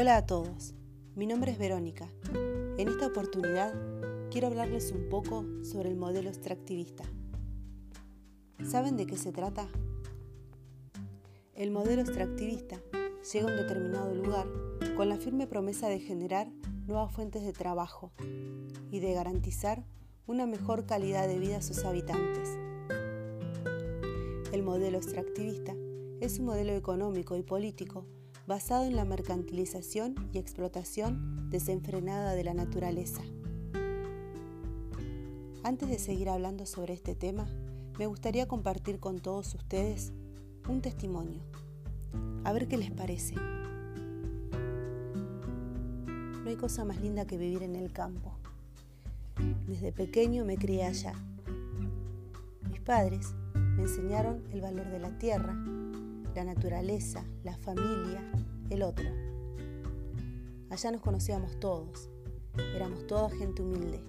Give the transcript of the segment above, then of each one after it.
Hola a todos, mi nombre es Verónica. En esta oportunidad quiero hablarles un poco sobre el modelo extractivista. ¿Saben de qué se trata? El modelo extractivista llega a un determinado lugar con la firme promesa de generar nuevas fuentes de trabajo y de garantizar una mejor calidad de vida a sus habitantes. El modelo extractivista es un modelo económico y político basado en la mercantilización y explotación desenfrenada de la naturaleza. Antes de seguir hablando sobre este tema, me gustaría compartir con todos ustedes un testimonio. A ver qué les parece. No hay cosa más linda que vivir en el campo. Desde pequeño me crié allá. Mis padres me enseñaron el valor de la tierra, la naturaleza, la familia, el otro. Allá nos conocíamos todos, éramos toda gente humilde,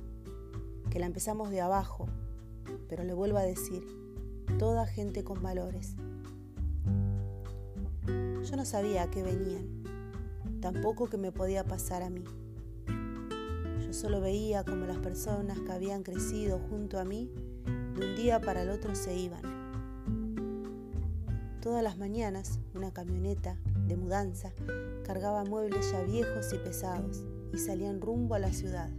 que la empezamos de abajo, pero le vuelvo a decir, toda gente con valores. Yo no sabía a qué venían, tampoco que me podía pasar a mí. Yo solo veía como las personas que habían crecido junto a mí de un día para el otro se iban Todas las mañanas una camioneta de mudanza cargaba muebles ya viejos y pesados y salían rumbo a la ciudad.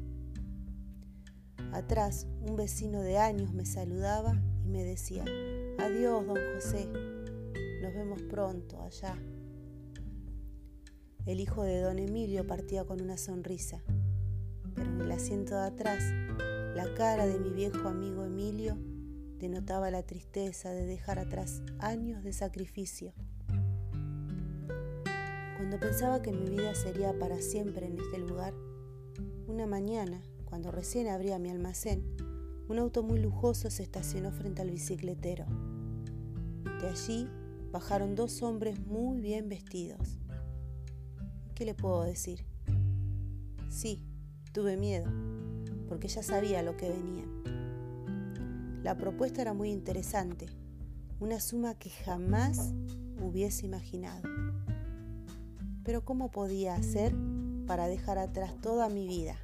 Atrás un vecino de años me saludaba y me decía, adiós, don José, nos vemos pronto allá. El hijo de don Emilio partía con una sonrisa, pero en el asiento de atrás, la cara de mi viejo amigo Emilio denotaba la tristeza de dejar atrás años de sacrificio. Cuando pensaba que mi vida sería para siempre en este lugar, una mañana, cuando recién abría mi almacén, un auto muy lujoso se estacionó frente al bicicletero. De allí bajaron dos hombres muy bien vestidos. ¿Qué le puedo decir? Sí, tuve miedo, porque ya sabía lo que venían. La propuesta era muy interesante, una suma que jamás hubiese imaginado. Pero ¿cómo podía hacer para dejar atrás toda mi vida?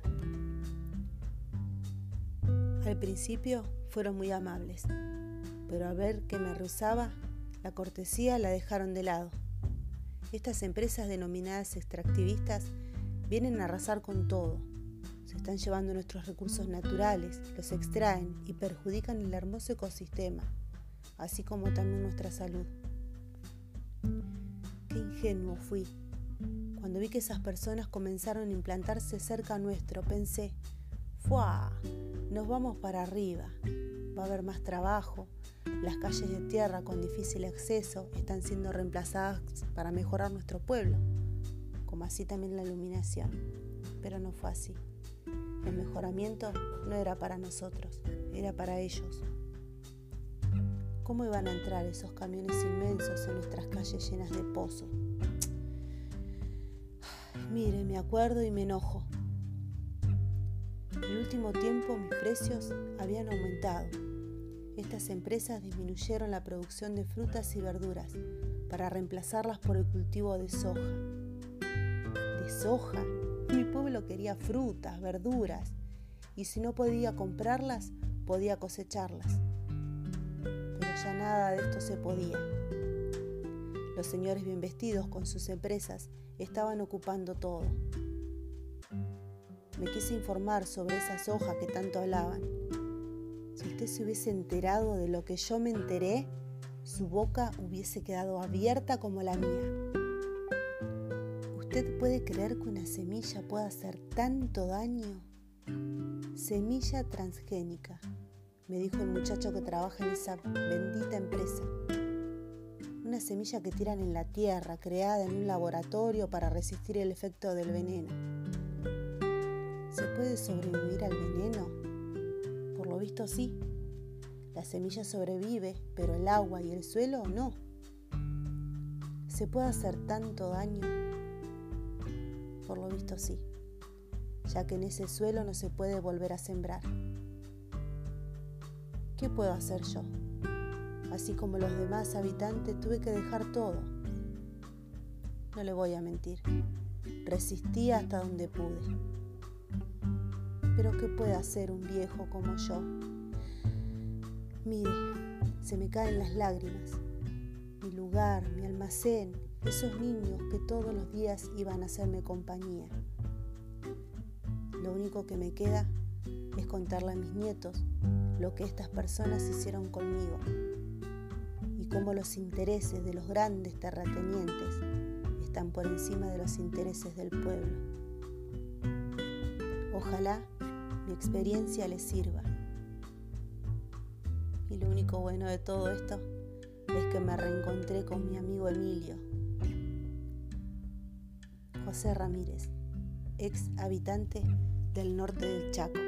Al principio fueron muy amables, pero al ver que me rehusaba, la cortesía la dejaron de lado. Estas empresas denominadas extractivistas vienen a arrasar con todo están llevando nuestros recursos naturales, los extraen y perjudican el hermoso ecosistema, así como también nuestra salud. Qué ingenuo fui. Cuando vi que esas personas comenzaron a implantarse cerca nuestro, pensé, ¡fuah! Nos vamos para arriba. Va a haber más trabajo. Las calles de tierra con difícil acceso están siendo reemplazadas para mejorar nuestro pueblo, como así también la iluminación. Pero no fue así. El mejoramiento no era para nosotros, era para ellos. ¿Cómo iban a entrar esos camiones inmensos en nuestras calles llenas de pozos? Mire, me acuerdo y me enojo. En el último tiempo mis precios habían aumentado. Estas empresas disminuyeron la producción de frutas y verduras para reemplazarlas por el cultivo de soja. ¿De soja? Mi pueblo quería frutas, verduras, y si no podía comprarlas, podía cosecharlas. Pero ya nada de esto se podía. Los señores bien vestidos con sus empresas estaban ocupando todo. Me quise informar sobre esa soja que tanto hablaban. Si usted se hubiese enterado de lo que yo me enteré, su boca hubiese quedado abierta como la mía. ¿Usted puede creer que una semilla pueda hacer tanto daño? Semilla transgénica, me dijo el muchacho que trabaja en esa bendita empresa. Una semilla que tiran en la tierra, creada en un laboratorio para resistir el efecto del veneno. ¿Se puede sobrevivir al veneno? Por lo visto sí. La semilla sobrevive, pero el agua y el suelo no. ¿Se puede hacer tanto daño? Por lo visto sí, ya que en ese suelo no se puede volver a sembrar. ¿Qué puedo hacer yo? Así como los demás habitantes tuve que dejar todo. No le voy a mentir, Resistí hasta donde pude. Pero ¿qué puede hacer un viejo como yo? Mire, se me caen las lágrimas. Mi lugar, mi almacén, esos niños que todos los días iban a hacerme compañía. Lo único que me queda es contarle a mis nietos lo que estas personas hicieron conmigo cómo los intereses de los grandes terratenientes están por encima de los intereses del pueblo. Ojalá mi experiencia les sirva. Y lo único bueno de todo esto es que me reencontré con mi amigo Emilio, José Ramírez, ex habitante del norte del Chaco.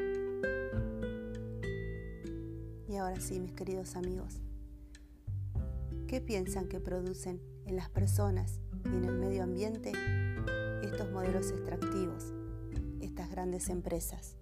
Y ahora sí, mis queridos amigos, ¿qué piensan que producen en las personas y en el medio ambiente estos modelos extractivos, estas grandes empresas?